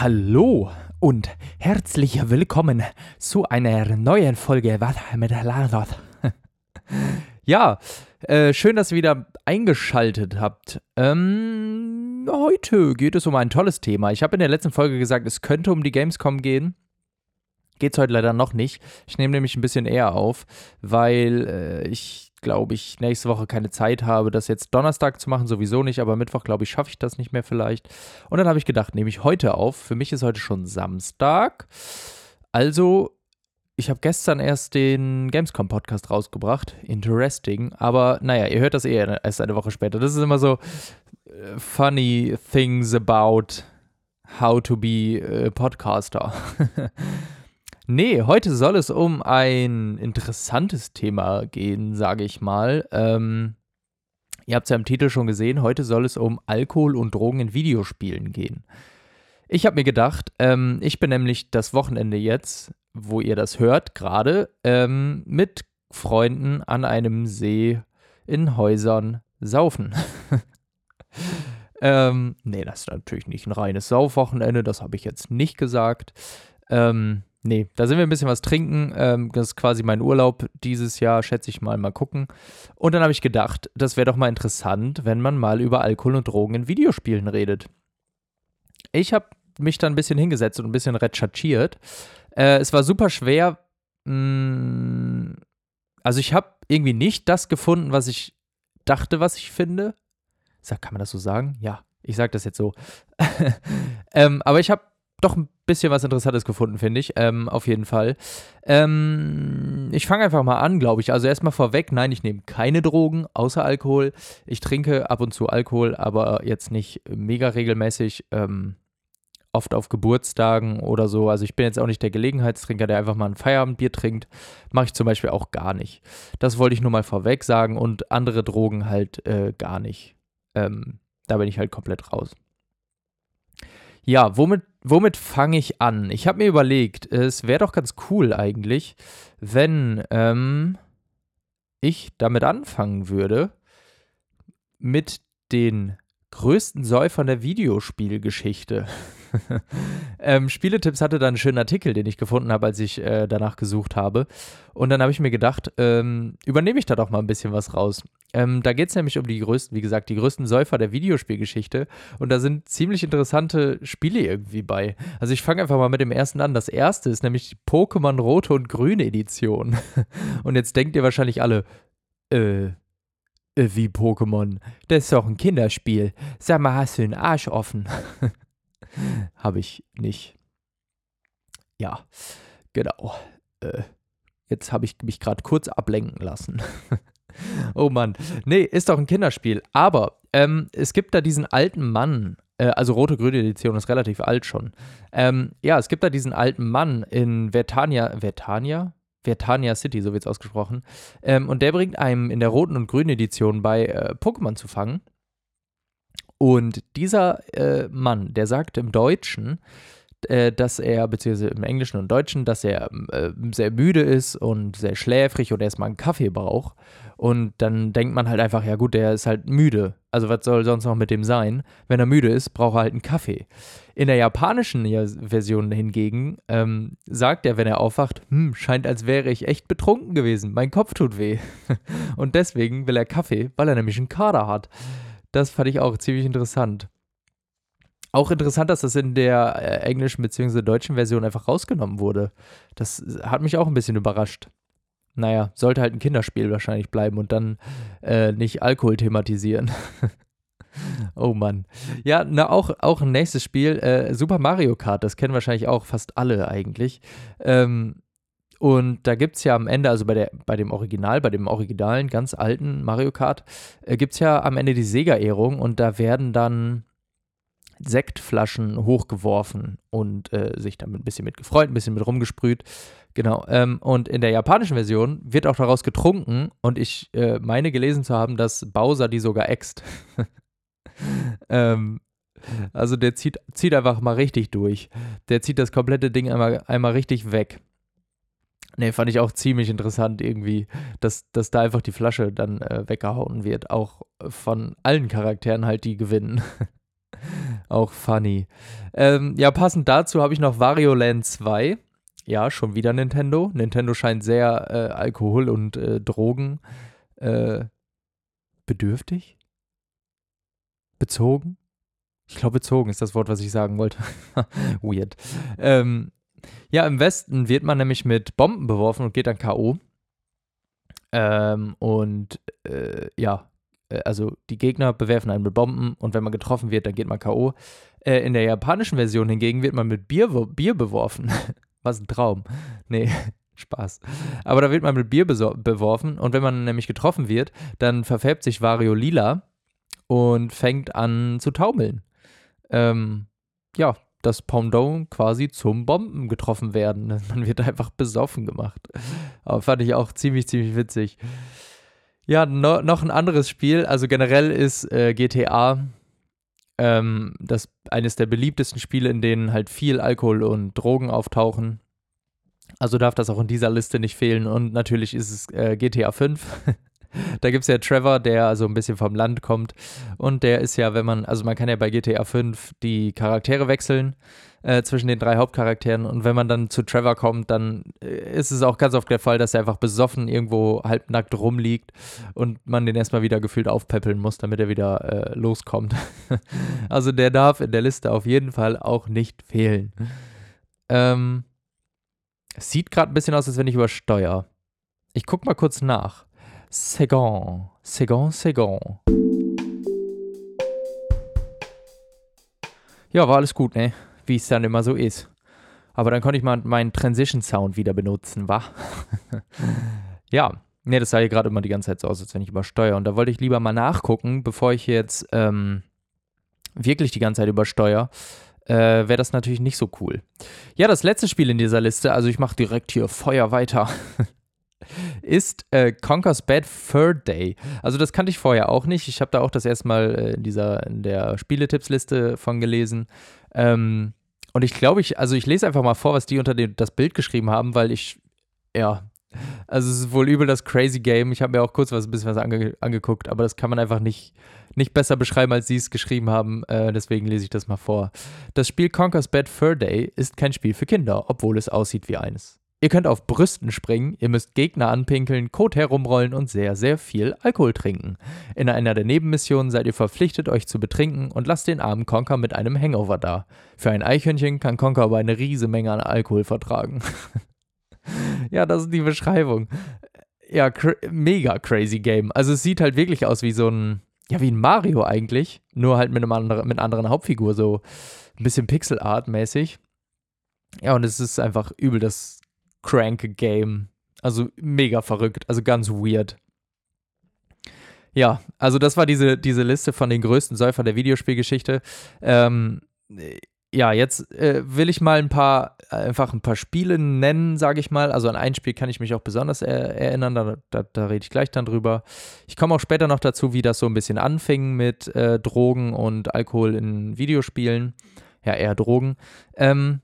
Hallo und herzlich willkommen zu einer neuen Folge Was mit Lanos. ja, äh, schön, dass ihr wieder eingeschaltet habt. Ähm, heute geht es um ein tolles Thema. Ich habe in der letzten Folge gesagt, es könnte um die Gamescom gehen. Geht es heute leider noch nicht. Ich nehme nämlich ein bisschen eher auf, weil äh, ich glaube ich, nächste Woche keine Zeit habe, das jetzt Donnerstag zu machen, sowieso nicht, aber Mittwoch, glaube ich, schaffe ich das nicht mehr vielleicht. Und dann habe ich gedacht, nehme ich heute auf. Für mich ist heute schon Samstag. Also, ich habe gestern erst den Gamescom-Podcast rausgebracht. Interesting. Aber naja, ihr hört das eh erst eine Woche später. Das ist immer so uh, funny things about how to be a podcaster. Nee, heute soll es um ein interessantes Thema gehen, sage ich mal. Ähm, ihr habt es ja im Titel schon gesehen, heute soll es um Alkohol und Drogen in Videospielen gehen. Ich habe mir gedacht, ähm, ich bin nämlich das Wochenende jetzt, wo ihr das hört, gerade ähm, mit Freunden an einem See in Häusern saufen. ähm, nee, das ist natürlich nicht ein reines Saufwochenende, das habe ich jetzt nicht gesagt. Ähm, Nee, da sind wir ein bisschen was trinken. Ähm, das ist quasi mein Urlaub dieses Jahr, schätze ich mal, mal gucken. Und dann habe ich gedacht, das wäre doch mal interessant, wenn man mal über Alkohol und Drogen in Videospielen redet. Ich habe mich dann ein bisschen hingesetzt und ein bisschen recherchiert. Äh, es war super schwer. Mh, mm, also ich habe irgendwie nicht das gefunden, was ich dachte, was ich finde. Sag, kann man das so sagen? Ja, ich sage das jetzt so. ähm, aber ich habe doch ein bisschen was Interessantes gefunden, finde ich. Ähm, auf jeden Fall. Ähm, ich fange einfach mal an, glaube ich. Also erstmal vorweg, nein, ich nehme keine Drogen außer Alkohol. Ich trinke ab und zu Alkohol, aber jetzt nicht mega regelmäßig. Ähm, oft auf Geburtstagen oder so. Also ich bin jetzt auch nicht der Gelegenheitstrinker, der einfach mal ein Feierabendbier trinkt. Mache ich zum Beispiel auch gar nicht. Das wollte ich nur mal vorweg sagen und andere Drogen halt äh, gar nicht. Ähm, da bin ich halt komplett raus. Ja, womit womit fange ich an? Ich habe mir überlegt, es wäre doch ganz cool eigentlich, wenn ähm, ich damit anfangen würde, mit den größten Säufern der Videospielgeschichte. ähm, Spieletipps hatte da einen schönen Artikel, den ich gefunden habe, als ich äh, danach gesucht habe. Und dann habe ich mir gedacht, ähm, übernehme ich da doch mal ein bisschen was raus. Ähm, da geht es nämlich um die größten, wie gesagt, die größten Säufer der Videospielgeschichte. Und da sind ziemlich interessante Spiele irgendwie bei. Also ich fange einfach mal mit dem ersten an. Das erste ist nämlich die Pokémon Rote und Grüne Edition. und jetzt denkt ihr wahrscheinlich alle, äh, äh, wie Pokémon? Das ist doch ein Kinderspiel. Sag mal, hast du den Arsch offen? Habe ich nicht. Ja, genau. Äh, jetzt habe ich mich gerade kurz ablenken lassen. oh Mann. Nee, ist doch ein Kinderspiel. Aber ähm, es gibt da diesen alten Mann, äh, also rote-grüne Edition ist relativ alt schon. Ähm, ja, es gibt da diesen alten Mann in Vertania, Vertania? Vertania City, so wird es ausgesprochen. Ähm, und der bringt einem in der roten und grünen Edition bei, äh, Pokémon zu fangen. Und dieser äh, Mann, der sagt im Deutschen, äh, dass er, beziehungsweise im Englischen und Deutschen, dass er äh, sehr müde ist und sehr schläfrig und erstmal einen Kaffee braucht. Und dann denkt man halt einfach, ja gut, der ist halt müde. Also was soll sonst noch mit dem sein? Wenn er müde ist, braucht er halt einen Kaffee. In der japanischen Version hingegen ähm, sagt er, wenn er aufwacht, hm, scheint als wäre ich echt betrunken gewesen. Mein Kopf tut weh. und deswegen will er Kaffee, weil er nämlich einen Kader hat. Das fand ich auch ziemlich interessant. Auch interessant, dass das in der äh, englischen bzw. deutschen Version einfach rausgenommen wurde. Das hat mich auch ein bisschen überrascht. Naja, sollte halt ein Kinderspiel wahrscheinlich bleiben und dann äh, nicht Alkohol thematisieren. oh Mann. Ja, na, auch, auch ein nächstes Spiel, äh, Super Mario Kart, das kennen wahrscheinlich auch fast alle eigentlich. Ähm, und da gibt es ja am Ende, also bei, der, bei dem Original, bei dem originalen, ganz alten Mario Kart, äh, gibt es ja am Ende die Sega-Ehrung und da werden dann Sektflaschen hochgeworfen und äh, sich damit ein bisschen mit gefreut, ein bisschen mit rumgesprüht. Genau. Ähm, und in der japanischen Version wird auch daraus getrunken und ich äh, meine gelesen zu haben, dass Bowser die sogar äxt. ähm, also der zieht, zieht einfach mal richtig durch. Der zieht das komplette Ding einmal, einmal richtig weg. Nee, fand ich auch ziemlich interessant irgendwie, dass, dass da einfach die Flasche dann äh, weggehauen wird. Auch von allen Charakteren halt, die gewinnen. Auch funny. Ähm, ja, passend dazu habe ich noch Wario Land 2. Ja, schon wieder Nintendo. Nintendo scheint sehr äh, Alkohol- und äh, Drogen äh, bedürftig. Bezogen? Ich glaube, bezogen ist das Wort, was ich sagen wollte. Weird. Ähm, ja, im Westen wird man nämlich mit Bomben beworfen und geht dann K.O. Ähm, und äh, ja, äh, also die Gegner bewerfen einen mit Bomben und wenn man getroffen wird, dann geht man K.O. Äh, in der japanischen Version hingegen wird man mit Bier, Bier beworfen. Was ein Traum. Nee, Spaß. Aber da wird man mit Bier beworfen und wenn man nämlich getroffen wird, dann verfärbt sich Wario lila und fängt an zu taumeln. Ähm, ja, das Pendant quasi zum Bomben getroffen werden. Man wird einfach besoffen gemacht. Aber fand ich auch ziemlich, ziemlich witzig. Ja, no, noch ein anderes Spiel. Also generell ist äh, GTA ähm, das eines der beliebtesten Spiele, in denen halt viel Alkohol und Drogen auftauchen. Also darf das auch in dieser Liste nicht fehlen. Und natürlich ist es äh, GTA 5. da gibt es ja Trevor, der also ein bisschen vom Land kommt. Und der ist ja, wenn man, also man kann ja bei GTA 5 die Charaktere wechseln äh, zwischen den drei Hauptcharakteren. Und wenn man dann zu Trevor kommt, dann äh, ist es auch ganz oft der Fall, dass er einfach besoffen irgendwo halbnackt rumliegt und man den erstmal wieder gefühlt aufpäppeln muss, damit er wieder äh, loskommt. also der darf in der Liste auf jeden Fall auch nicht fehlen. Ähm, sieht gerade ein bisschen aus, als wenn ich übersteuere. Ich guck mal kurz nach. Segon, Segon, Segon. Ja, war alles gut, ne? Wie es dann immer so ist. Aber dann konnte ich mal meinen Transition Sound wieder benutzen, wa? ja, ne, das sah hier gerade immer die ganze Zeit so aus, als wenn ich übersteuere. Und da wollte ich lieber mal nachgucken, bevor ich jetzt ähm, wirklich die ganze Zeit übersteuere. Äh, wäre das natürlich nicht so cool. Ja, das letzte Spiel in dieser Liste, also ich mache direkt hier Feuer weiter. ist äh, Conker's Bad Fur Day. Also das kannte ich vorher auch nicht. Ich habe da auch das erste Mal äh, in dieser in der Spieletipps-Liste von gelesen. Ähm, und ich glaube, ich, also ich lese einfach mal vor, was die unter dem, das Bild geschrieben haben, weil ich, ja, also es ist wohl übel das Crazy Game. Ich habe mir auch kurz was ein bisschen was ange angeguckt, aber das kann man einfach nicht, nicht besser beschreiben, als sie es geschrieben haben. Äh, deswegen lese ich das mal vor. Das Spiel Conker's Bad Fur Day ist kein Spiel für Kinder, obwohl es aussieht wie eines. Ihr könnt auf Brüsten springen, ihr müsst Gegner anpinkeln, Kot herumrollen und sehr, sehr viel Alkohol trinken. In einer der Nebenmissionen seid ihr verpflichtet, euch zu betrinken und lasst den armen Conker mit einem Hangover da. Für ein Eichhörnchen kann Conker aber eine riese Menge an Alkohol vertragen. ja, das ist die Beschreibung. Ja, cra mega crazy Game. Also es sieht halt wirklich aus wie so ein, ja, wie ein Mario eigentlich, nur halt mit, einem anderen, mit einer anderen Hauptfigur, so ein bisschen Pixel-Art-mäßig. Ja, und es ist einfach übel das Crank Game. Also mega verrückt, also ganz weird. Ja, also das war diese, diese Liste von den größten Säufern der Videospielgeschichte. Ähm, ja, jetzt äh, will ich mal ein paar, einfach ein paar Spiele nennen, sage ich mal. Also an ein Spiel kann ich mich auch besonders er erinnern, da, da, da rede ich gleich dann drüber. Ich komme auch später noch dazu, wie das so ein bisschen anfing mit äh, Drogen und Alkohol in Videospielen. Ja, eher Drogen. Ähm,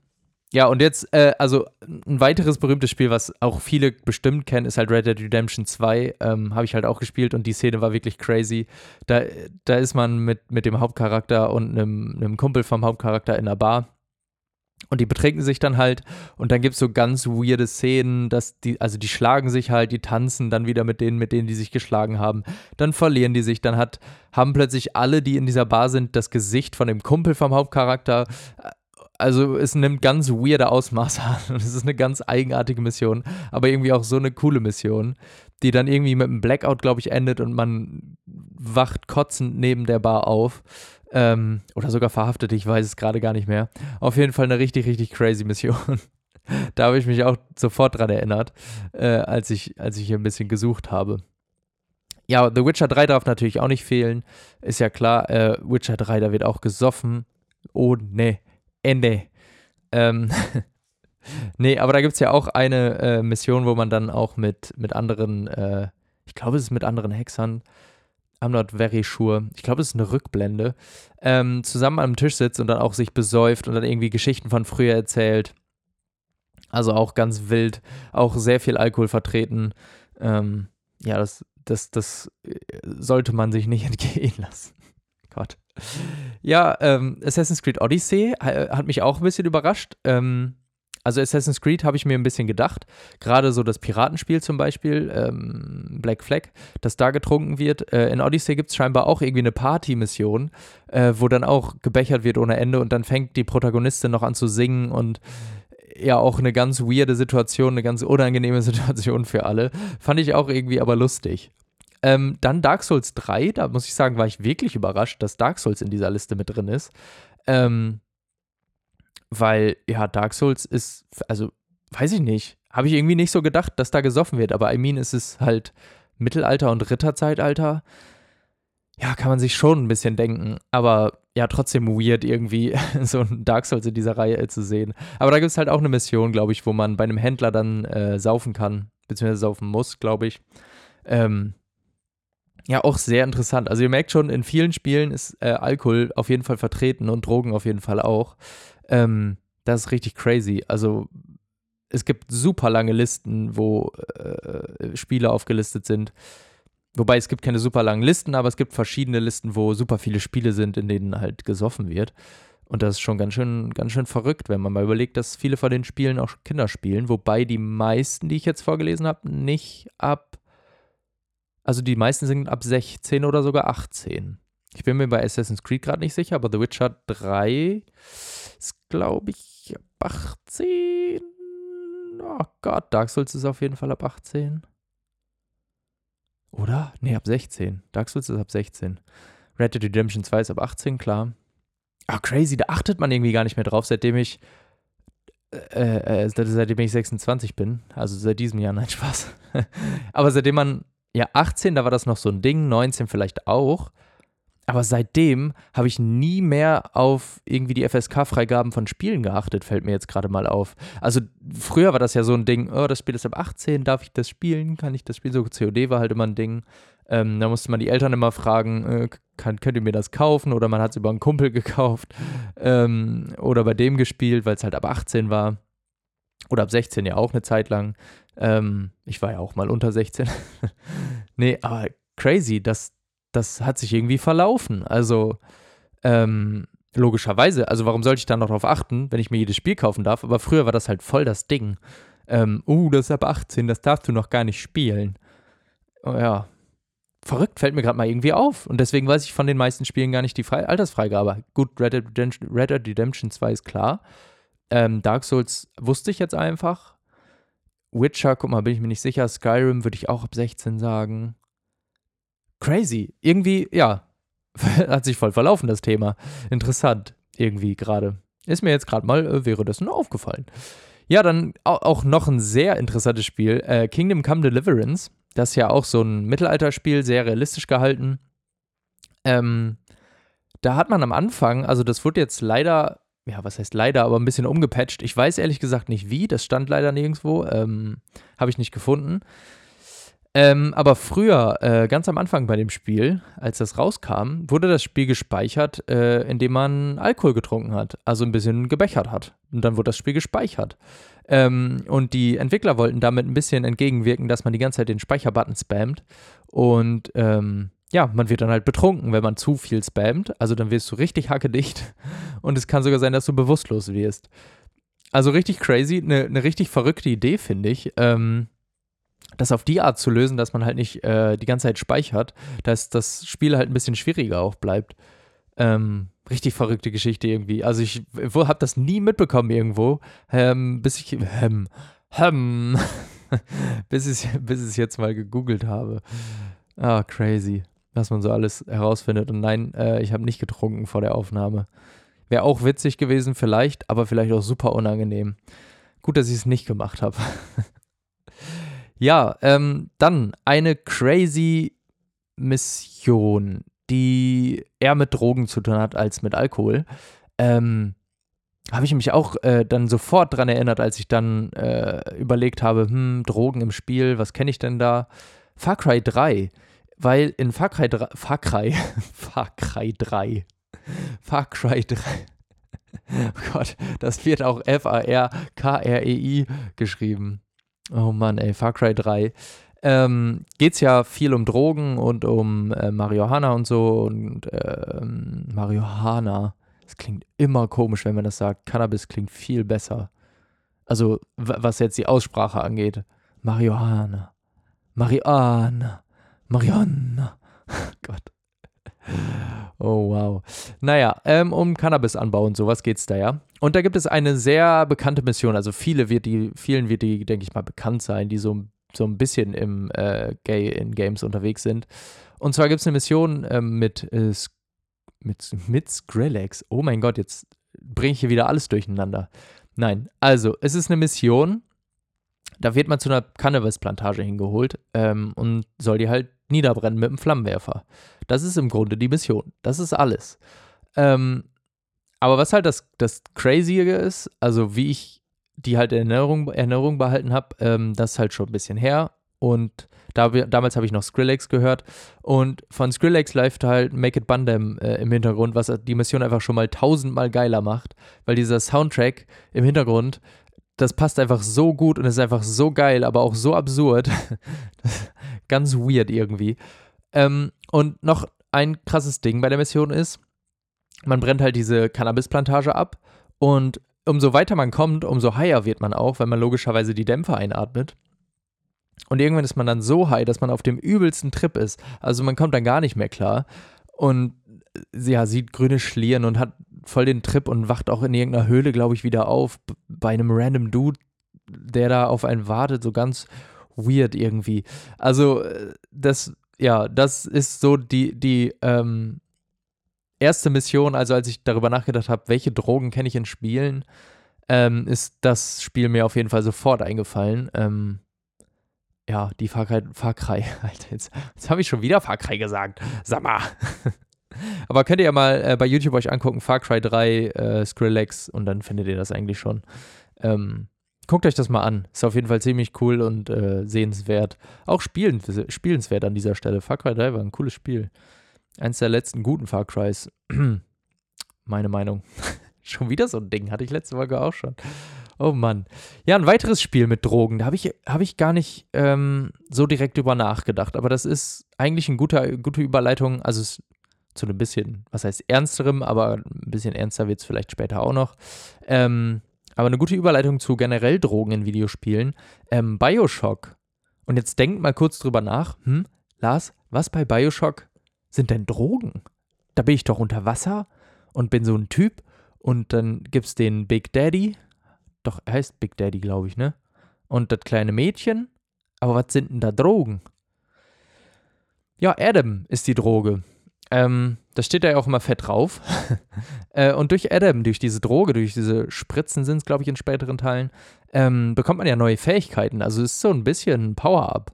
ja, und jetzt, äh, also ein weiteres berühmtes Spiel, was auch viele bestimmt kennen, ist halt Red Dead Redemption 2. Ähm, Habe ich halt auch gespielt und die Szene war wirklich crazy. Da, da ist man mit, mit dem Hauptcharakter und einem, einem Kumpel vom Hauptcharakter in einer Bar. Und die betrinken sich dann halt und dann gibt es so ganz weirde Szenen, dass die, also die schlagen sich halt, die tanzen dann wieder mit denen, mit denen die sich geschlagen haben. Dann verlieren die sich, dann hat, haben plötzlich alle, die in dieser Bar sind, das Gesicht von dem Kumpel vom Hauptcharakter also es nimmt ganz weirde Ausmaße an. Es ist eine ganz eigenartige Mission, aber irgendwie auch so eine coole Mission, die dann irgendwie mit einem Blackout, glaube ich, endet und man wacht kotzend neben der Bar auf. Ähm, oder sogar verhaftet, ich weiß es gerade gar nicht mehr. Auf jeden Fall eine richtig, richtig crazy Mission. da habe ich mich auch sofort dran erinnert, äh, als, ich, als ich hier ein bisschen gesucht habe. Ja, The Witcher 3 darf natürlich auch nicht fehlen. Ist ja klar, äh, Witcher 3, da wird auch gesoffen. Oh, ne. Ende. Ähm, nee, aber da gibt es ja auch eine äh, Mission, wo man dann auch mit, mit anderen, äh, ich glaube, es ist mit anderen Hexern, I'm not very sure, ich glaube, es ist eine Rückblende, ähm, zusammen am Tisch sitzt und dann auch sich besäuft und dann irgendwie Geschichten von früher erzählt. Also auch ganz wild, auch sehr viel Alkohol vertreten. Ähm, ja, das, das, das äh, sollte man sich nicht entgehen lassen. Gott. Ja, ähm, Assassin's Creed Odyssey äh, hat mich auch ein bisschen überrascht. Ähm, also Assassin's Creed habe ich mir ein bisschen gedacht. Gerade so das Piratenspiel zum Beispiel, ähm, Black Flag, dass da getrunken wird. Äh, in Odyssey gibt es scheinbar auch irgendwie eine Party-Mission, äh, wo dann auch gebechert wird ohne Ende und dann fängt die Protagonistin noch an zu singen und ja auch eine ganz weirde Situation, eine ganz unangenehme Situation für alle. Fand ich auch irgendwie aber lustig. Ähm, dann Dark Souls 3, da muss ich sagen, war ich wirklich überrascht, dass Dark Souls in dieser Liste mit drin ist. Ähm, weil, ja, Dark Souls ist, also, weiß ich nicht, habe ich irgendwie nicht so gedacht, dass da gesoffen wird, aber I mean, es ist halt Mittelalter und Ritterzeitalter. Ja, kann man sich schon ein bisschen denken, aber ja, trotzdem weird irgendwie, so ein Dark Souls in dieser Reihe zu sehen. Aber da gibt es halt auch eine Mission, glaube ich, wo man bei einem Händler dann äh, saufen kann, beziehungsweise saufen muss, glaube ich. Ähm, ja, auch sehr interessant. Also ihr merkt schon, in vielen Spielen ist äh, Alkohol auf jeden Fall vertreten und Drogen auf jeden Fall auch. Ähm, das ist richtig crazy. Also es gibt super lange Listen, wo äh, Spiele aufgelistet sind. Wobei es gibt keine super langen Listen, aber es gibt verschiedene Listen, wo super viele Spiele sind, in denen halt gesoffen wird. Und das ist schon ganz schön, ganz schön verrückt, wenn man mal überlegt, dass viele von den Spielen auch Kinder spielen, wobei die meisten, die ich jetzt vorgelesen habe, nicht ab, also die meisten sind ab 16 oder sogar 18. Ich bin mir bei Assassin's Creed gerade nicht sicher, aber The Witcher 3 ist, glaube ich, ab 18. Oh Gott, Dark Souls ist auf jeden Fall ab 18. Oder? Nee, ab 16. Dark Souls ist ab 16. Red Dead Redemption 2 ist ab 18, klar. Ah, crazy, da achtet man irgendwie gar nicht mehr drauf, seitdem ich äh, äh, seitdem ich 26 bin. Also seit diesem Jahr, nein, Spaß. Aber seitdem man, ja, 18, da war das noch so ein Ding, 19 vielleicht auch. Aber seitdem habe ich nie mehr auf irgendwie die FSK-Freigaben von Spielen geachtet, fällt mir jetzt gerade mal auf. Also früher war das ja so ein Ding, oh, das Spiel ist ab 18, darf ich das spielen? Kann ich das spielen? So COD war halt immer ein Ding. Ähm, da musste man die Eltern immer fragen, äh, kann, könnt ihr mir das kaufen? Oder man hat es über einen Kumpel gekauft ähm, oder bei dem gespielt, weil es halt ab 18 war. Oder ab 16 ja auch eine Zeit lang. Ähm, ich war ja auch mal unter 16. nee, aber crazy, dass das hat sich irgendwie verlaufen. Also, ähm, logischerweise, also warum sollte ich da noch drauf achten, wenn ich mir jedes Spiel kaufen darf? Aber früher war das halt voll das Ding. Ähm, uh, das ist ab 18, das darfst du noch gar nicht spielen. Oh, ja. Verrückt, fällt mir gerade mal irgendwie auf. Und deswegen weiß ich von den meisten Spielen gar nicht die Fre Altersfreigabe. Gut, Red Dead, Redemption, Red Dead Redemption 2 ist klar. Ähm, Dark Souls wusste ich jetzt einfach. Witcher, guck mal, bin ich mir nicht sicher. Skyrim würde ich auch ab 16 sagen. Crazy. Irgendwie, ja, hat sich voll verlaufen, das Thema. Interessant, irgendwie gerade. Ist mir jetzt gerade mal äh, wäre das nur aufgefallen. Ja, dann auch noch ein sehr interessantes Spiel, äh, Kingdom Come Deliverance. Das ist ja auch so ein Mittelalterspiel, sehr realistisch gehalten. Ähm, da hat man am Anfang, also das wurde jetzt leider, ja, was heißt leider, aber ein bisschen umgepatcht. Ich weiß ehrlich gesagt nicht wie, das stand leider nirgendwo, ähm, habe ich nicht gefunden. Ähm, aber früher, äh, ganz am Anfang bei dem Spiel, als das rauskam, wurde das Spiel gespeichert, äh, indem man Alkohol getrunken hat, also ein bisschen gebechert hat. Und dann wurde das Spiel gespeichert. Ähm, und die Entwickler wollten damit ein bisschen entgegenwirken, dass man die ganze Zeit den Speicherbutton spammt. Und ähm, ja, man wird dann halt betrunken, wenn man zu viel spammt. Also dann wirst du richtig hackedicht. Und es kann sogar sein, dass du bewusstlos wirst. Also richtig crazy, eine ne richtig verrückte Idee, finde ich. Ähm, das auf die Art zu lösen, dass man halt nicht äh, die ganze Zeit speichert, dass das Spiel halt ein bisschen schwieriger auch bleibt. Ähm, richtig verrückte Geschichte irgendwie. Also ich habe das nie mitbekommen irgendwo, ähm, bis ich ähm, bis, ich, bis ich es jetzt mal gegoogelt habe. Ah, crazy, was man so alles herausfindet. Und nein, äh, ich habe nicht getrunken vor der Aufnahme. Wäre auch witzig gewesen vielleicht, aber vielleicht auch super unangenehm. Gut, dass ich es nicht gemacht habe. Ja, ähm, dann eine crazy Mission, die eher mit Drogen zu tun hat als mit Alkohol. Ähm, habe ich mich auch äh, dann sofort dran erinnert, als ich dann äh, überlegt habe, hm, Drogen im Spiel, was kenne ich denn da? Far Cry 3, weil in Far Cry 3, Far Cry, Far Cry 3, Far Cry 3, oh Gott, das wird auch F-A-R-K-R-E-I geschrieben. Oh Mann, ey, Far Cry 3. ähm, geht es ja viel um Drogen und um äh, Marihuana und so und ähm, Marihuana. Das klingt immer komisch, wenn man das sagt. Cannabis klingt viel besser. Also, was jetzt die Aussprache angeht. Marihuana. Marihuana. Marihuana. Gott. Oh, wow. Naja, ähm, um Cannabisanbau und sowas geht es da ja. Und da gibt es eine sehr bekannte Mission. Also viele wird die, vielen wird die, denke ich mal, bekannt sein, die so, so ein bisschen im äh, Gay in Games unterwegs sind. Und zwar gibt es eine Mission ähm, mit, äh, mit, mit Skrillex. Oh mein Gott, jetzt bringe ich hier wieder alles durcheinander. Nein, also es ist eine Mission, da wird man zu einer Cannabisplantage hingeholt ähm, und soll die halt niederbrennen mit einem Flammenwerfer. Das ist im Grunde die Mission. Das ist alles. Ähm, aber was halt das, das Crazyige ist, also wie ich die halt in Erinnerung, Erinnerung behalten habe, ähm, das ist halt schon ein bisschen her. Und da, damals habe ich noch Skrillex gehört. Und von Skrillex läuft halt Make It Bundam äh, im Hintergrund, was die Mission einfach schon mal tausendmal geiler macht. Weil dieser Soundtrack im Hintergrund, das passt einfach so gut und ist einfach so geil, aber auch so absurd. Ganz weird irgendwie. Ähm, und noch ein krasses Ding bei der Mission ist, man brennt halt diese Cannabisplantage ab und umso weiter man kommt, umso higher wird man auch, weil man logischerweise die Dämpfer einatmet. Und irgendwann ist man dann so high, dass man auf dem übelsten Trip ist. Also man kommt dann gar nicht mehr klar und ja, sieht grüne Schlieren und hat voll den Trip und wacht auch in irgendeiner Höhle, glaube ich, wieder auf bei einem random Dude, der da auf einen wartet, so ganz weird irgendwie. Also äh, das, ja, das ist so die, die ähm, erste Mission, also als ich darüber nachgedacht habe, welche Drogen kenne ich in Spielen, ähm, ist das Spiel mir auf jeden Fall sofort eingefallen. Ähm, ja, die Far Cry, Alter, jetzt, jetzt habe ich schon wieder Far Cry gesagt. Sag mal. Aber könnt ihr ja mal äh, bei YouTube euch angucken, Far Cry 3, äh, Skrillex und dann findet ihr das eigentlich schon. Ähm, guckt euch das mal an. Ist auf jeden Fall ziemlich cool und äh, sehenswert. Auch spielen, spielenswert an dieser Stelle. Far Cry 3 war ein cooles Spiel. Eins der letzten guten Far Crys. Meine Meinung. schon wieder so ein Ding. Hatte ich letzte Folge auch schon. Oh Mann. Ja, ein weiteres Spiel mit Drogen. Da habe ich, hab ich gar nicht ähm, so direkt drüber nachgedacht. Aber das ist eigentlich eine gute, gute Überleitung. Also es zu einem bisschen, was heißt ernsterem, aber ein bisschen ernster wird es vielleicht später auch noch. Ähm, aber eine gute Überleitung zu generell Drogen in Videospielen. Ähm, Bioshock. Und jetzt denkt mal kurz drüber nach. Hm, Lars, was bei Bioshock sind denn Drogen? Da bin ich doch unter Wasser und bin so ein Typ und dann gibt's den Big Daddy. Doch, er heißt Big Daddy, glaube ich, ne? Und das kleine Mädchen. Aber was sind denn da Drogen? Ja, Adam ist die Droge. Ähm, das steht da ja auch immer fett drauf. äh, und durch Adam, durch diese Droge, durch diese Spritzen sind es, glaube ich, in späteren Teilen, ähm, bekommt man ja neue Fähigkeiten. Also es ist so ein bisschen ein Power-Up.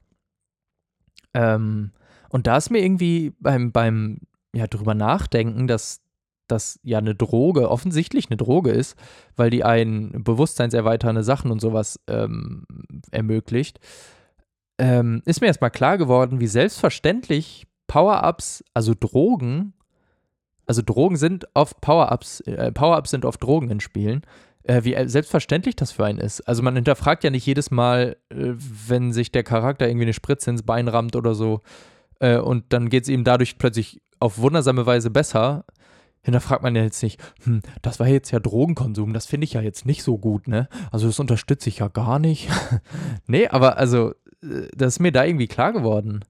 Ähm, und da ist mir irgendwie beim, beim ja, drüber nachdenken, dass das ja eine Droge, offensichtlich eine Droge ist, weil die einen bewusstseinserweiternde Sachen und sowas ähm, ermöglicht, ähm, ist mir erstmal klar geworden, wie selbstverständlich Power-Ups, also Drogen, also Drogen sind oft Power-Ups, äh, Power-Ups sind oft Drogen in Spielen, äh, wie selbstverständlich das für einen ist. Also man hinterfragt ja nicht jedes Mal, äh, wenn sich der Charakter irgendwie eine Spritze ins Bein rammt oder so, äh, und dann geht es ihm dadurch plötzlich auf wundersame Weise besser, hinterfragt man ja jetzt nicht, hm, das war jetzt ja Drogenkonsum, das finde ich ja jetzt nicht so gut, ne? Also das unterstütze ich ja gar nicht. nee, aber also, äh, das ist mir da irgendwie klar geworden.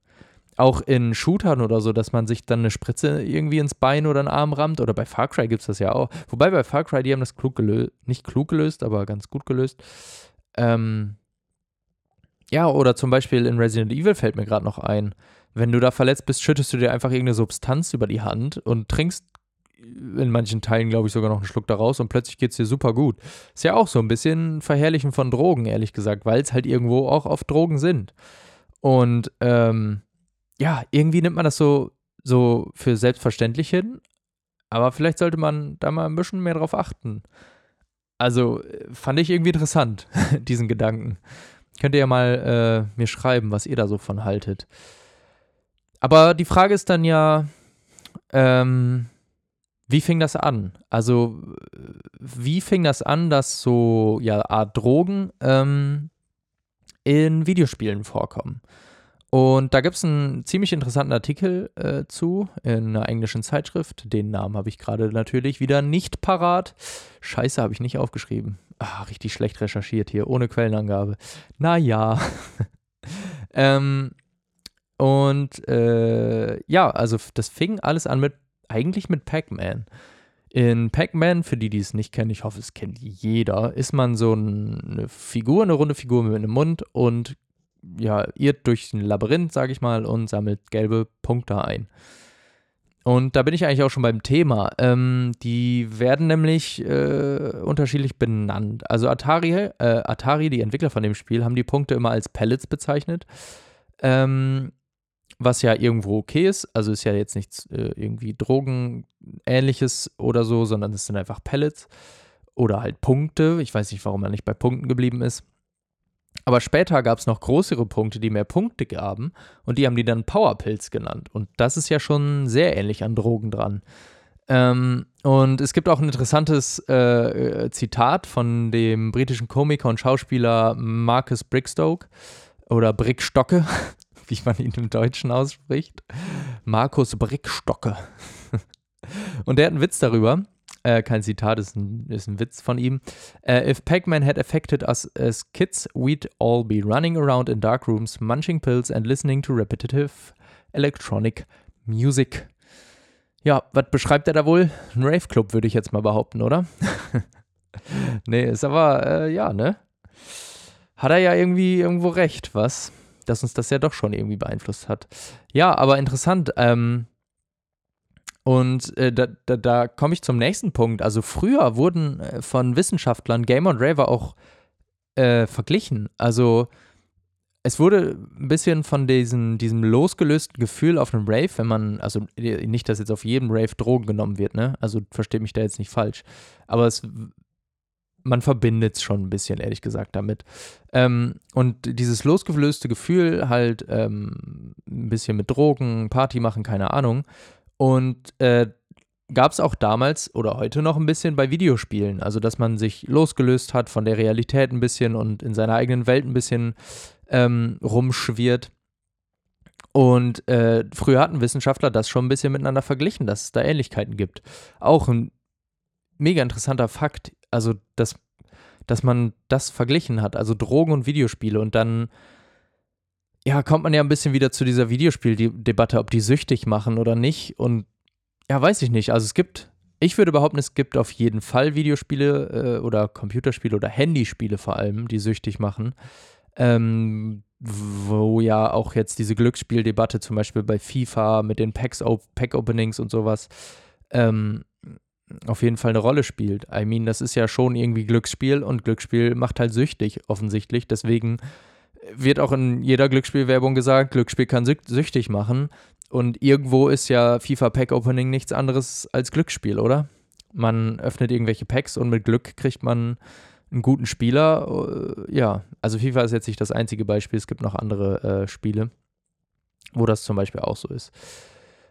Auch in Shootern oder so, dass man sich dann eine Spritze irgendwie ins Bein oder den Arm rammt. Oder bei Far Cry gibt es das ja auch. Wobei bei Far Cry, die haben das klug gelöst, nicht klug gelöst, aber ganz gut gelöst. Ähm, ja, oder zum Beispiel in Resident Evil fällt mir gerade noch ein wenn du da verletzt bist, schüttest du dir einfach irgendeine Substanz über die Hand und trinkst in manchen Teilen, glaube ich, sogar noch einen Schluck daraus und plötzlich geht es dir super gut. Ist ja auch so ein bisschen Verherrlichen von Drogen, ehrlich gesagt, weil es halt irgendwo auch auf Drogen sind. Und ähm, ja, irgendwie nimmt man das so, so für selbstverständlich hin, aber vielleicht sollte man da mal ein bisschen mehr drauf achten. Also fand ich irgendwie interessant, diesen Gedanken. Könnt ihr ja mal äh, mir schreiben, was ihr da so von haltet. Aber die Frage ist dann ja, ähm, wie fing das an? Also, wie fing das an, dass so, ja, Art Drogen ähm, in Videospielen vorkommen? Und da gibt es einen ziemlich interessanten Artikel äh, zu in einer englischen Zeitschrift. Den Namen habe ich gerade natürlich wieder nicht parat. Scheiße, habe ich nicht aufgeschrieben. Ah, richtig schlecht recherchiert hier, ohne Quellenangabe. Naja. ähm, und äh, ja, also das fing alles an mit, eigentlich mit Pac-Man. In Pac-Man, für die, die es nicht kennen, ich hoffe, es kennt jeder, ist man so eine Figur, eine runde Figur mit einem Mund und ja, irrt durch ein Labyrinth, sage ich mal, und sammelt gelbe Punkte ein. Und da bin ich eigentlich auch schon beim Thema. Ähm, die werden nämlich äh, unterschiedlich benannt. Also Atari, äh, Atari, die Entwickler von dem Spiel, haben die Punkte immer als Pellets bezeichnet. Ähm, was ja irgendwo okay ist. Also ist ja jetzt nichts äh, irgendwie Drogenähnliches oder so, sondern es sind einfach Pellets oder halt Punkte. Ich weiß nicht, warum er nicht bei Punkten geblieben ist. Aber später gab es noch größere Punkte, die mehr Punkte gaben und die haben die dann Powerpills genannt. Und das ist ja schon sehr ähnlich an Drogen dran. Ähm, und es gibt auch ein interessantes äh, Zitat von dem britischen Komiker und Schauspieler Marcus Brickstoke oder Brickstocke, wie man ihn im Deutschen ausspricht. Markus Brickstocke. und der hat einen Witz darüber. Äh, kein Zitat, ist ein, ist ein Witz von ihm. Uh, if Pac-Man had affected us as kids, we'd all be running around in dark rooms, munching pills and listening to repetitive electronic music. Ja, was beschreibt er da wohl? Ein Rave-Club, würde ich jetzt mal behaupten, oder? nee, ist aber, äh, ja, ne? Hat er ja irgendwie irgendwo recht, was? Dass uns das ja doch schon irgendwie beeinflusst hat. Ja, aber interessant, ähm, und äh, da, da, da komme ich zum nächsten Punkt. Also früher wurden äh, von Wissenschaftlern Gamer und Raver auch äh, verglichen. Also es wurde ein bisschen von diesen, diesem losgelösten Gefühl auf einem Rave, wenn man, also äh, nicht, dass jetzt auf jedem Rave Drogen genommen wird, ne? Also versteht mich da jetzt nicht falsch. Aber es, man verbindet es schon ein bisschen, ehrlich gesagt, damit. Ähm, und dieses losgelöste Gefühl halt ähm, ein bisschen mit Drogen, Party machen, keine Ahnung und äh, gab es auch damals oder heute noch ein bisschen bei Videospielen. Also, dass man sich losgelöst hat von der Realität ein bisschen und in seiner eigenen Welt ein bisschen ähm, rumschwirrt. Und äh, früher hatten Wissenschaftler das schon ein bisschen miteinander verglichen, dass es da Ähnlichkeiten gibt. Auch ein mega interessanter Fakt, also dass, dass man das verglichen hat, also Drogen und Videospiele und dann ja, kommt man ja ein bisschen wieder zu dieser Videospieldebatte, ob die süchtig machen oder nicht. Und ja, weiß ich nicht. Also es gibt, ich würde behaupten, es gibt auf jeden Fall Videospiele äh, oder Computerspiele oder Handyspiele vor allem, die süchtig machen. Ähm, wo ja auch jetzt diese Glücksspieldebatte zum Beispiel bei FIFA mit den Pack-Openings und sowas ähm, auf jeden Fall eine Rolle spielt. I mean, das ist ja schon irgendwie Glücksspiel und Glücksspiel macht halt süchtig, offensichtlich. Deswegen wird auch in jeder Glücksspielwerbung gesagt, Glücksspiel kann süchtig machen. Und irgendwo ist ja FIFA Pack Opening nichts anderes als Glücksspiel, oder? Man öffnet irgendwelche Packs und mit Glück kriegt man einen guten Spieler. Äh, ja, also FIFA ist jetzt nicht das einzige Beispiel. Es gibt noch andere äh, Spiele, wo das zum Beispiel auch so ist.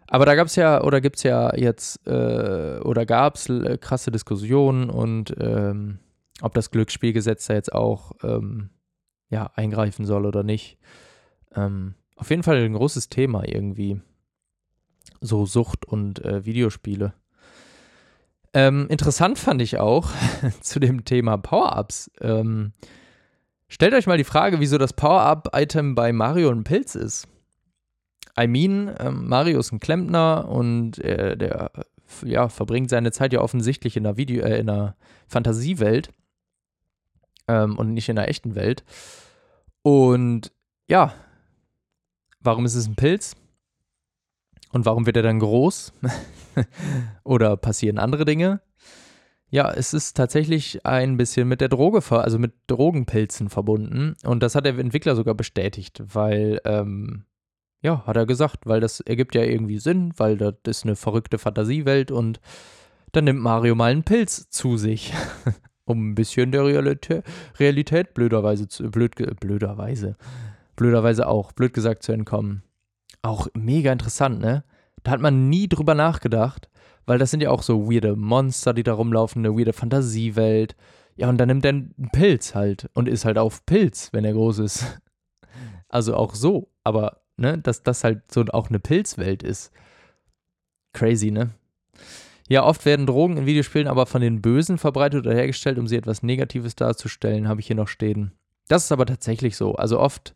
Aber da gab es ja, oder gibt es ja jetzt, äh, oder gab es äh, krasse Diskussionen und ähm, ob das Glücksspielgesetz da jetzt auch ähm, ja, eingreifen soll oder nicht. Ähm, auf jeden Fall ein großes Thema irgendwie. So Sucht und äh, Videospiele. Ähm, interessant fand ich auch zu dem Thema Power-Ups. Ähm, stellt euch mal die Frage, wieso das Power-Up-Item bei Mario ein Pilz ist. I mean, ähm, Mario ist ein Klempner und äh, der ja, verbringt seine Zeit ja offensichtlich in einer, Video, äh, in einer Fantasiewelt ähm, und nicht in der echten Welt. Und ja, warum ist es ein Pilz? Und warum wird er dann groß? Oder passieren andere Dinge? Ja, es ist tatsächlich ein bisschen mit der Droge, also mit Drogenpilzen verbunden. Und das hat der Entwickler sogar bestätigt, weil, ähm, ja, hat er gesagt, weil das ergibt ja irgendwie Sinn, weil das ist eine verrückte Fantasiewelt und dann nimmt Mario mal einen Pilz zu sich. um ein bisschen der Realität, Realität blöderweise, zu, blöd, blöderweise, blöderweise auch, blöd gesagt, zu entkommen. Auch mega interessant, ne? Da hat man nie drüber nachgedacht, weil das sind ja auch so weirde Monster, die da rumlaufen, eine weirde Fantasiewelt. Ja, und dann nimmt er einen Pilz halt und ist halt auf Pilz, wenn er groß ist. Also auch so, aber ne, dass das halt so auch eine Pilzwelt ist. Crazy, ne? Ja, oft werden Drogen in Videospielen aber von den Bösen verbreitet oder hergestellt, um sie etwas Negatives darzustellen, habe ich hier noch stehen. Das ist aber tatsächlich so. Also oft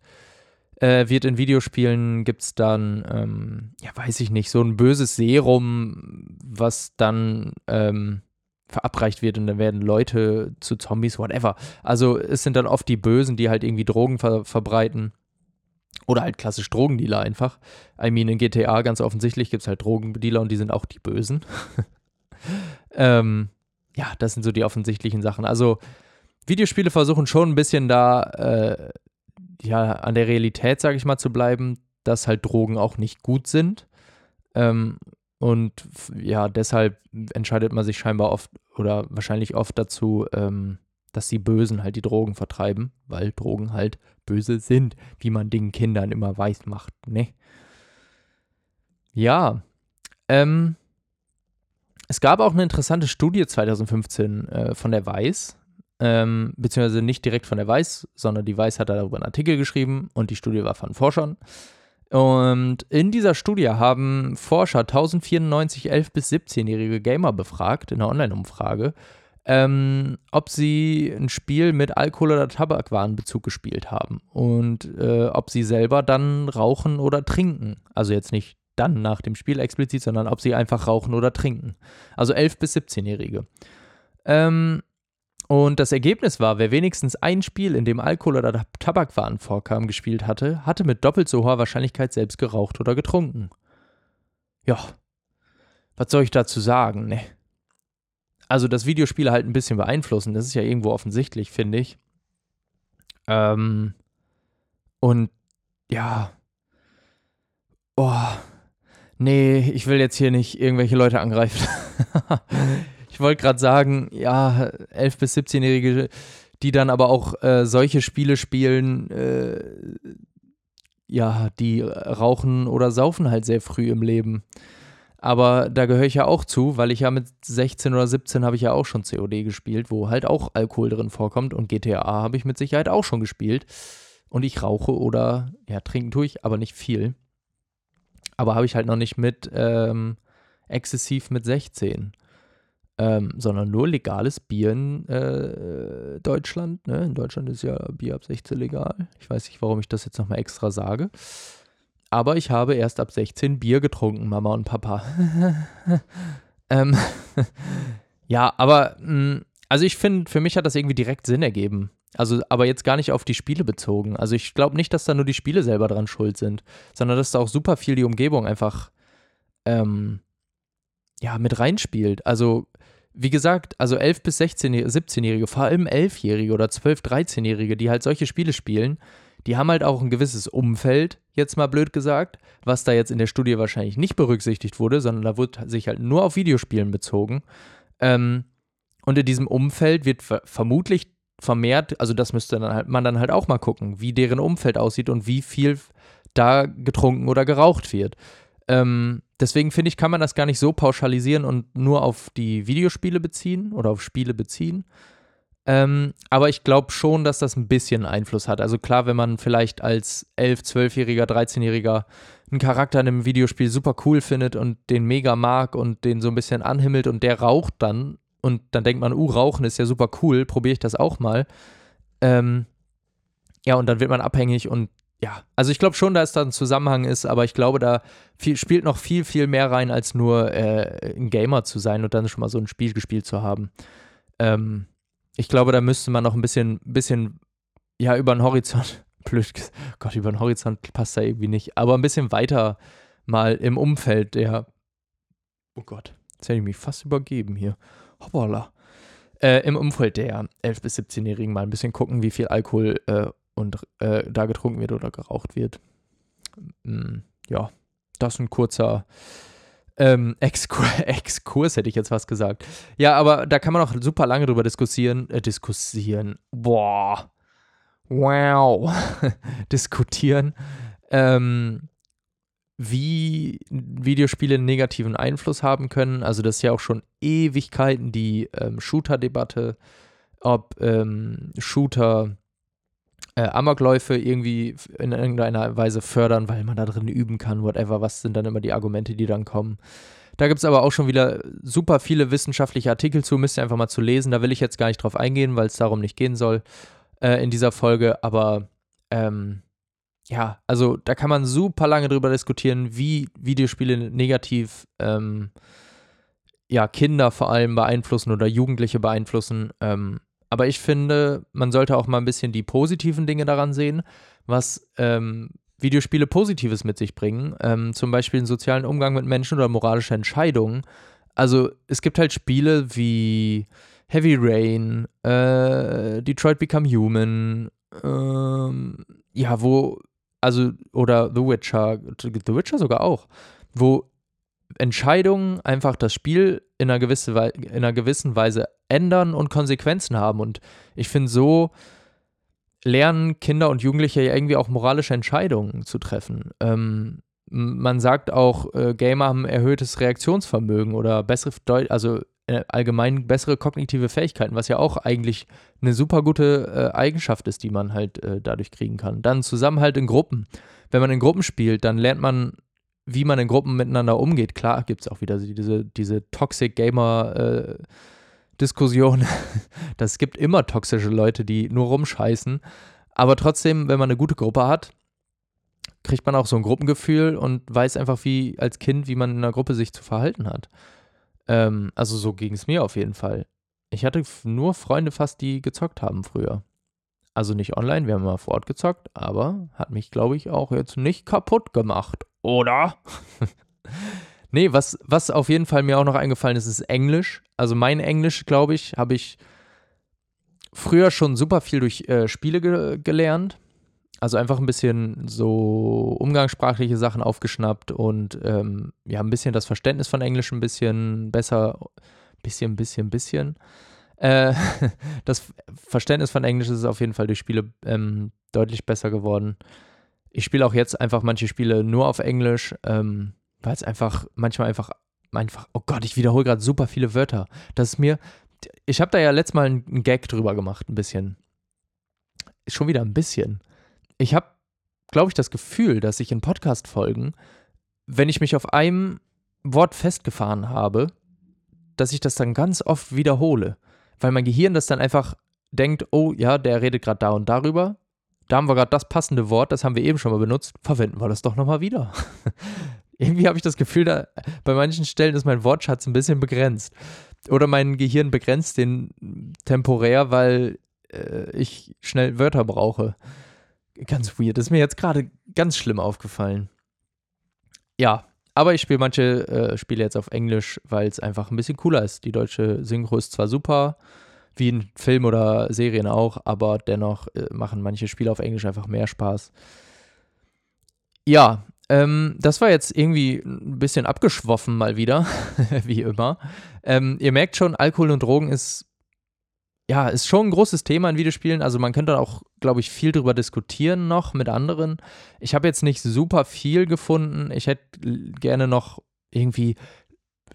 äh, wird in Videospielen, gibt es dann, ähm, ja, weiß ich nicht, so ein böses Serum, was dann ähm, verabreicht wird und dann werden Leute zu Zombies, whatever. Also es sind dann oft die Bösen, die halt irgendwie Drogen ver verbreiten. Oder halt klassisch Drogendealer einfach. I mean, in GTA ganz offensichtlich gibt es halt Drogendealer und die sind auch die Bösen. ähm, ja, das sind so die offensichtlichen Sachen. Also Videospiele versuchen schon ein bisschen da äh, ja, an der Realität, sage ich mal, zu bleiben, dass halt Drogen auch nicht gut sind. Ähm, und ja, deshalb entscheidet man sich scheinbar oft oder wahrscheinlich oft dazu, ähm, dass die Bösen halt die Drogen vertreiben, weil Drogen halt böse sind, wie man den Kindern immer weiß macht, ne? Ja, ähm, es gab auch eine interessante Studie 2015 äh, von der Weiß, ähm, beziehungsweise nicht direkt von der Weiß, sondern die Weiß hat darüber einen Artikel geschrieben und die Studie war von Forschern. Und in dieser Studie haben Forscher 1094 11- bis 17-jährige Gamer befragt, in einer Online-Umfrage, ähm, ob sie ein Spiel mit Alkohol- oder Tabakwarenbezug gespielt haben und äh, ob sie selber dann rauchen oder trinken. Also jetzt nicht dann nach dem Spiel explizit, sondern ob sie einfach rauchen oder trinken. Also 11- bis 17-Jährige. Ähm, und das Ergebnis war, wer wenigstens ein Spiel, in dem Alkohol oder Tabakwaren vorkam, gespielt hatte, hatte mit doppelt so hoher Wahrscheinlichkeit selbst geraucht oder getrunken. Ja, was soll ich dazu sagen, ne? Also, dass Videospiele halt ein bisschen beeinflussen, das ist ja irgendwo offensichtlich, finde ich. Ähm, und ja. Oh. Nee, ich will jetzt hier nicht irgendwelche Leute angreifen. Ich wollte gerade sagen, ja, 11- bis 17-Jährige, die dann aber auch äh, solche Spiele spielen, äh, ja, die rauchen oder saufen halt sehr früh im Leben. Aber da gehöre ich ja auch zu, weil ich ja mit 16 oder 17 habe ich ja auch schon COD gespielt, wo halt auch Alkohol drin vorkommt und GTA habe ich mit Sicherheit auch schon gespielt. Und ich rauche oder, ja, trinken tue ich, aber nicht viel. Aber habe ich halt noch nicht mit ähm, exzessiv mit 16 ähm, sondern nur legales Bier in äh, Deutschland. Ne? In Deutschland ist ja Bier ab 16 legal. Ich weiß nicht, warum ich das jetzt nochmal extra sage. Aber ich habe erst ab 16 Bier getrunken, Mama und Papa. ähm, ja, aber mh, hm, also ich finde, für mich hat das irgendwie direkt Sinn ergeben. Also, aber jetzt gar nicht auf die Spiele bezogen. Also ich glaube nicht, dass da nur die Spiele selber dran schuld sind, sondern dass da auch super viel die Umgebung einfach ähm, ja, mit reinspielt. Also wie gesagt, also 11- bis 16 17-Jährige, vor allem 11-Jährige oder 12-, 13-Jährige, die halt solche Spiele spielen, die haben halt auch ein gewisses Umfeld, jetzt mal blöd gesagt, was da jetzt in der Studie wahrscheinlich nicht berücksichtigt wurde, sondern da wurde sich halt nur auf Videospielen bezogen. Ähm, und in diesem Umfeld wird vermutlich vermehrt, also das müsste dann halt, man dann halt auch mal gucken, wie deren Umfeld aussieht und wie viel da getrunken oder geraucht wird. Ähm, deswegen finde ich, kann man das gar nicht so pauschalisieren und nur auf die Videospiele beziehen oder auf Spiele beziehen. Ähm, aber ich glaube schon, dass das ein bisschen Einfluss hat. Also klar, wenn man vielleicht als 11-, 12-Jähriger, 13-Jähriger einen Charakter in einem Videospiel super cool findet und den mega mag und den so ein bisschen anhimmelt und der raucht dann und dann denkt man, uh, Rauchen ist ja super cool, probiere ich das auch mal. Ähm, ja, und dann wird man abhängig und ja, also ich glaube schon, dass da ein Zusammenhang ist, aber ich glaube, da viel, spielt noch viel, viel mehr rein, als nur äh, ein Gamer zu sein und dann schon mal so ein Spiel gespielt zu haben. Ähm, ich glaube, da müsste man noch ein bisschen, bisschen, ja, über den Horizont, blöd, Gott, über den Horizont passt da irgendwie nicht, aber ein bisschen weiter mal im Umfeld der, oh Gott, jetzt hätte ich mich fast übergeben hier. Hoppala. Äh, Im Umfeld der 11- bis 17-Jährigen mal ein bisschen gucken, wie viel Alkohol äh, und äh, da getrunken wird oder geraucht wird. Mm, ja, das ist ein kurzer ähm, Exkur Exkurs, hätte ich jetzt was gesagt. Ja, aber da kann man auch super lange drüber diskutieren. Äh, diskutieren. Boah. Wow. diskutieren. Ähm, wie Videospiele einen negativen Einfluss haben können. Also das ist ja auch schon Ewigkeiten die ähm, Shooter-Debatte, ob ähm, Shooter äh, Amokläufe irgendwie in irgendeiner Weise fördern, weil man da drin üben kann, whatever. Was sind dann immer die Argumente, die dann kommen? Da gibt es aber auch schon wieder super viele wissenschaftliche Artikel zu, müsst ihr einfach mal zu lesen. Da will ich jetzt gar nicht drauf eingehen, weil es darum nicht gehen soll äh, in dieser Folge. Aber ähm, ja, also da kann man super lange drüber diskutieren, wie Videospiele negativ ähm, ja, Kinder vor allem beeinflussen oder Jugendliche beeinflussen. Ähm, aber ich finde, man sollte auch mal ein bisschen die positiven Dinge daran sehen, was ähm, Videospiele Positives mit sich bringen. Ähm, zum Beispiel einen sozialen Umgang mit Menschen oder moralische Entscheidungen. Also es gibt halt Spiele wie Heavy Rain, äh, Detroit Become Human, ähm, ja, wo, also, oder The Witcher, The Witcher sogar auch, wo Entscheidungen einfach das Spiel in einer, gewisse in einer gewissen Weise ändern und Konsequenzen haben. Und ich finde, so lernen Kinder und Jugendliche ja irgendwie auch moralische Entscheidungen zu treffen. Ähm, man sagt auch, äh, Gamer haben erhöhtes Reaktionsvermögen oder bessere, also allgemein bessere kognitive Fähigkeiten, was ja auch eigentlich eine super gute äh, Eigenschaft ist, die man halt äh, dadurch kriegen kann. Dann Zusammenhalt in Gruppen. Wenn man in Gruppen spielt, dann lernt man wie man in Gruppen miteinander umgeht. Klar gibt es auch wieder diese, diese Toxic Gamer äh, Diskussion. Das gibt immer toxische Leute, die nur rumscheißen. Aber trotzdem, wenn man eine gute Gruppe hat, kriegt man auch so ein Gruppengefühl und weiß einfach, wie als Kind, wie man in einer Gruppe sich zu verhalten hat. Ähm, also so ging es mir auf jeden Fall. Ich hatte nur Freunde fast, die gezockt haben früher. Also nicht online, wir haben mal vor Ort gezockt, aber hat mich, glaube ich, auch jetzt nicht kaputt gemacht oder? nee, was, was auf jeden Fall mir auch noch eingefallen ist, ist Englisch. Also mein Englisch, glaube ich, habe ich früher schon super viel durch äh, Spiele ge gelernt. Also einfach ein bisschen so umgangssprachliche Sachen aufgeschnappt und ähm, ja, ein bisschen das Verständnis von Englisch ein bisschen besser, bisschen, bisschen, bisschen. Äh, das Verständnis von Englisch ist auf jeden Fall durch Spiele ähm, deutlich besser geworden. Ich spiele auch jetzt einfach manche Spiele nur auf Englisch, ähm, weil es einfach manchmal einfach, einfach, oh Gott, ich wiederhole gerade super viele Wörter. Das ist mir, ich habe da ja letztes Mal einen Gag drüber gemacht, ein bisschen. Schon wieder ein bisschen. Ich habe, glaube ich, das Gefühl, dass ich in Podcast-Folgen, wenn ich mich auf einem Wort festgefahren habe, dass ich das dann ganz oft wiederhole. Weil mein Gehirn das dann einfach denkt, oh ja, der redet gerade da und darüber da haben wir gerade das passende Wort, das haben wir eben schon mal benutzt, verwenden wir das doch nochmal wieder. Irgendwie habe ich das Gefühl, da, bei manchen Stellen ist mein Wortschatz ein bisschen begrenzt. Oder mein Gehirn begrenzt den temporär, weil äh, ich schnell Wörter brauche. Ganz weird. Ist mir jetzt gerade ganz schlimm aufgefallen. Ja, aber ich spiele manche äh, Spiele jetzt auf Englisch, weil es einfach ein bisschen cooler ist. Die deutsche Synchro ist zwar super, wie in Film oder Serien auch, aber dennoch äh, machen manche Spiele auf Englisch einfach mehr Spaß. Ja, ähm, das war jetzt irgendwie ein bisschen abgeschwoffen mal wieder, wie immer. Ähm, ihr merkt schon, Alkohol und Drogen ist ja, ist schon ein großes Thema in Videospielen. Also man könnte auch, glaube ich, viel drüber diskutieren noch mit anderen. Ich habe jetzt nicht super viel gefunden. Ich hätte gerne noch irgendwie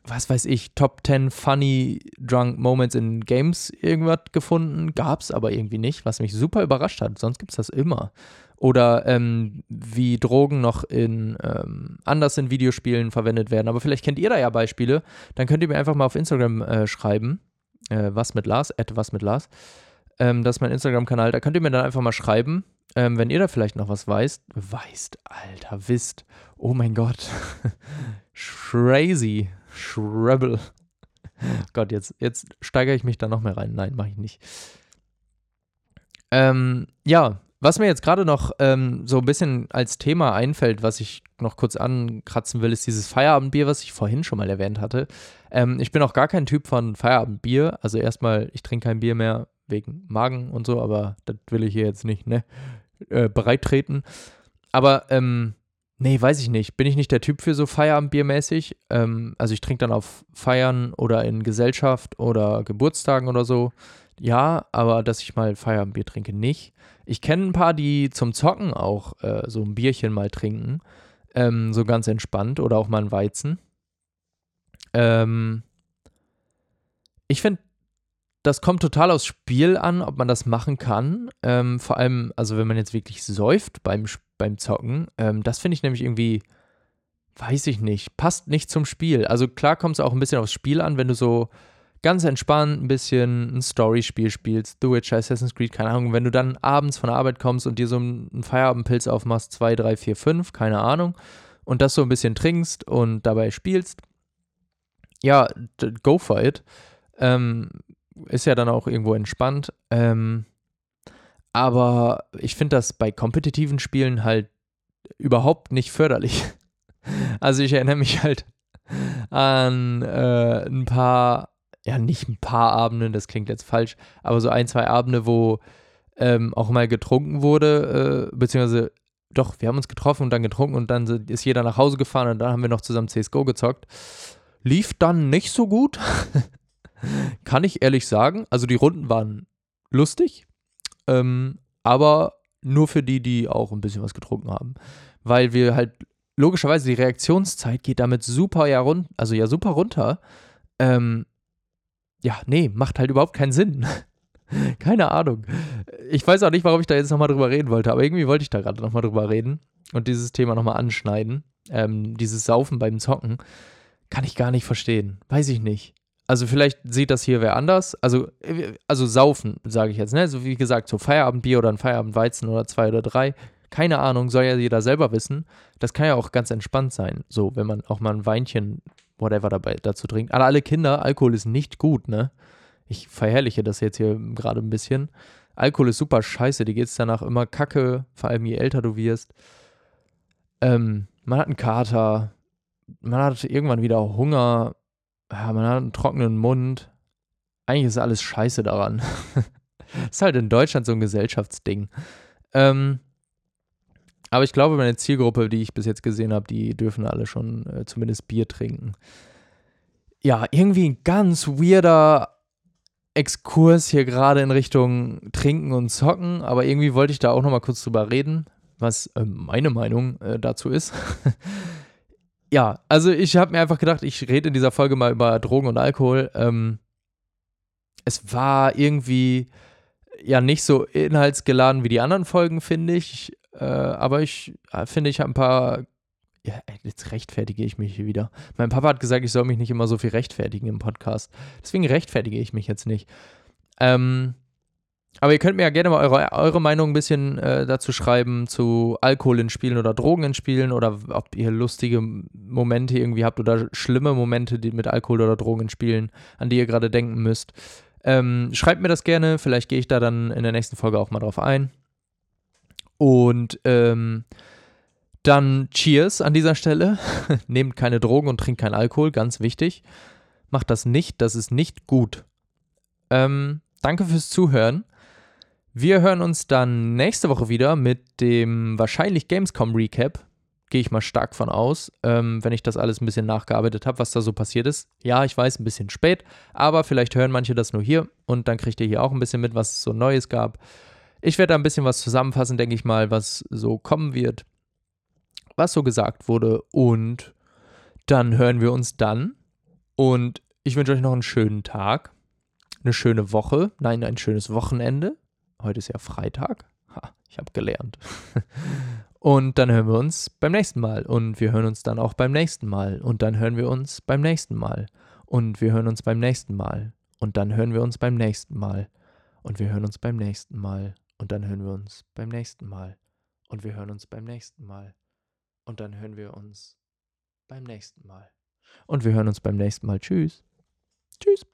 was weiß ich, Top 10 Funny Drunk Moments in Games irgendwas gefunden. Gab es aber irgendwie nicht, was mich super überrascht hat. Sonst gibt es das immer. Oder ähm, wie Drogen noch in ähm, anders in Videospielen verwendet werden. Aber vielleicht kennt ihr da ja Beispiele. Dann könnt ihr mir einfach mal auf Instagram äh, schreiben. Äh, was mit Lars, at was mit Lars. Ähm, das ist mein Instagram-Kanal. Da könnt ihr mir dann einfach mal schreiben, ähm, wenn ihr da vielleicht noch was weißt. Weißt, Alter, wisst. Oh mein Gott. Crazy. Shrebel. Gott, jetzt, jetzt steigere ich mich da noch mehr rein. Nein, mache ich nicht. Ähm, ja, was mir jetzt gerade noch ähm, so ein bisschen als Thema einfällt, was ich noch kurz ankratzen will, ist dieses Feierabendbier, was ich vorhin schon mal erwähnt hatte. Ähm, ich bin auch gar kein Typ von Feierabendbier. Also erstmal, ich trinke kein Bier mehr wegen Magen und so, aber das will ich hier jetzt nicht ne, äh, bereit treten. Aber ähm, Nee, weiß ich nicht. Bin ich nicht der Typ für so Feierabendbiermäßig. Ähm, also ich trinke dann auf Feiern oder in Gesellschaft oder Geburtstagen oder so. Ja, aber dass ich mal Feierabendbier trinke, nicht. Ich kenne ein paar, die zum Zocken auch äh, so ein Bierchen mal trinken. Ähm, so ganz entspannt oder auch mal ein Weizen. Ähm, ich finde das kommt total aufs Spiel an, ob man das machen kann. Ähm, vor allem, also wenn man jetzt wirklich säuft beim, beim Zocken, ähm, das finde ich nämlich irgendwie, weiß ich nicht, passt nicht zum Spiel. Also klar kommt es auch ein bisschen aufs Spiel an, wenn du so ganz entspannt ein bisschen ein Story-Spiel spielst, The Witcher, Assassin's Creed, keine Ahnung, wenn du dann abends von der Arbeit kommst und dir so einen Feierabendpilz aufmachst, 2, 3, 4, 5, keine Ahnung, und das so ein bisschen trinkst und dabei spielst, ja, go for it. Ähm, ist ja dann auch irgendwo entspannt. Ähm, aber ich finde das bei kompetitiven Spielen halt überhaupt nicht förderlich. Also ich erinnere mich halt an äh, ein paar, ja nicht ein paar Abende, das klingt jetzt falsch, aber so ein, zwei Abende, wo ähm, auch mal getrunken wurde, äh, beziehungsweise doch, wir haben uns getroffen und dann getrunken und dann ist jeder nach Hause gefahren und dann haben wir noch zusammen CSGO gezockt. Lief dann nicht so gut. Kann ich ehrlich sagen. Also die Runden waren lustig, ähm, aber nur für die, die auch ein bisschen was getrunken haben. Weil wir halt, logischerweise, die Reaktionszeit geht damit super ja run also ja super runter. Ähm, ja, nee, macht halt überhaupt keinen Sinn. Keine Ahnung. Ich weiß auch nicht, warum ich da jetzt nochmal drüber reden wollte, aber irgendwie wollte ich da gerade nochmal drüber reden und dieses Thema nochmal anschneiden. Ähm, dieses Saufen beim Zocken. Kann ich gar nicht verstehen. Weiß ich nicht. Also vielleicht sieht das hier wer anders. Also, also saufen, sage ich jetzt. Ne? So wie gesagt, so Feierabendbier oder ein Feierabendweizen oder zwei oder drei. Keine Ahnung, soll ja jeder selber wissen. Das kann ja auch ganz entspannt sein. So, wenn man auch mal ein Weinchen, whatever dabei dazu trinkt. Aber alle Kinder, Alkohol ist nicht gut, ne? Ich verherrliche das jetzt hier gerade ein bisschen. Alkohol ist super scheiße, dir geht es danach immer kacke, vor allem je älter du wirst. Ähm, man hat einen Kater, man hat irgendwann wieder Hunger, ja, man hat einen trockenen Mund. Eigentlich ist alles scheiße daran. ist halt in Deutschland so ein Gesellschaftsding. Ähm, aber ich glaube, meine Zielgruppe, die ich bis jetzt gesehen habe, die dürfen alle schon äh, zumindest Bier trinken. Ja, irgendwie ein ganz weirder Exkurs hier gerade in Richtung Trinken und Zocken, aber irgendwie wollte ich da auch nochmal kurz drüber reden, was äh, meine Meinung äh, dazu ist. ja, also ich habe mir einfach gedacht, ich rede in dieser Folge mal über Drogen und Alkohol. Ähm, es war irgendwie ja nicht so inhaltsgeladen wie die anderen Folgen, finde ich. Äh, aber ich äh, finde, ich habe ein paar. Ja, jetzt rechtfertige ich mich hier wieder. Mein Papa hat gesagt, ich soll mich nicht immer so viel rechtfertigen im Podcast. Deswegen rechtfertige ich mich jetzt nicht. Ähm, aber ihr könnt mir ja gerne mal eure, eure Meinung ein bisschen äh, dazu schreiben, zu Alkohol in Spielen oder Drogen in Spielen oder ob ihr lustige Momente irgendwie habt oder schlimme Momente die mit Alkohol oder Drogen in Spielen, an die ihr gerade denken müsst. Ähm, schreibt mir das gerne, vielleicht gehe ich da dann in der nächsten Folge auch mal drauf ein. Und ähm, dann Cheers an dieser Stelle. Nehmt keine Drogen und trinkt keinen Alkohol, ganz wichtig. Macht das nicht, das ist nicht gut. Ähm, danke fürs Zuhören. Wir hören uns dann nächste Woche wieder mit dem wahrscheinlich Gamescom Recap. Gehe ich mal stark von aus, ähm, wenn ich das alles ein bisschen nachgearbeitet habe, was da so passiert ist. Ja, ich weiß, ein bisschen spät, aber vielleicht hören manche das nur hier und dann kriegt ihr hier auch ein bisschen mit, was es so Neues gab. Ich werde da ein bisschen was zusammenfassen, denke ich mal, was so kommen wird, was so gesagt wurde und dann hören wir uns dann und ich wünsche euch noch einen schönen Tag, eine schöne Woche, nein, ein schönes Wochenende Heute ist ja Freitag. Ha, ich habe gelernt. Und dann hören wir uns beim nächsten Mal. Und wir hören uns dann auch beim nächsten Mal. Und dann hören wir uns beim nächsten Mal. Und wir hören uns beim nächsten Mal. Und dann hören wir uns beim nächsten Mal. Und wir hören uns beim nächsten Mal. Und dann hören wir uns beim nächsten Mal. Und wir hören uns beim nächsten Mal. Und dann hören wir uns beim nächsten Mal. Und wir hören uns beim nächsten Mal. Tschüss. Tschüss.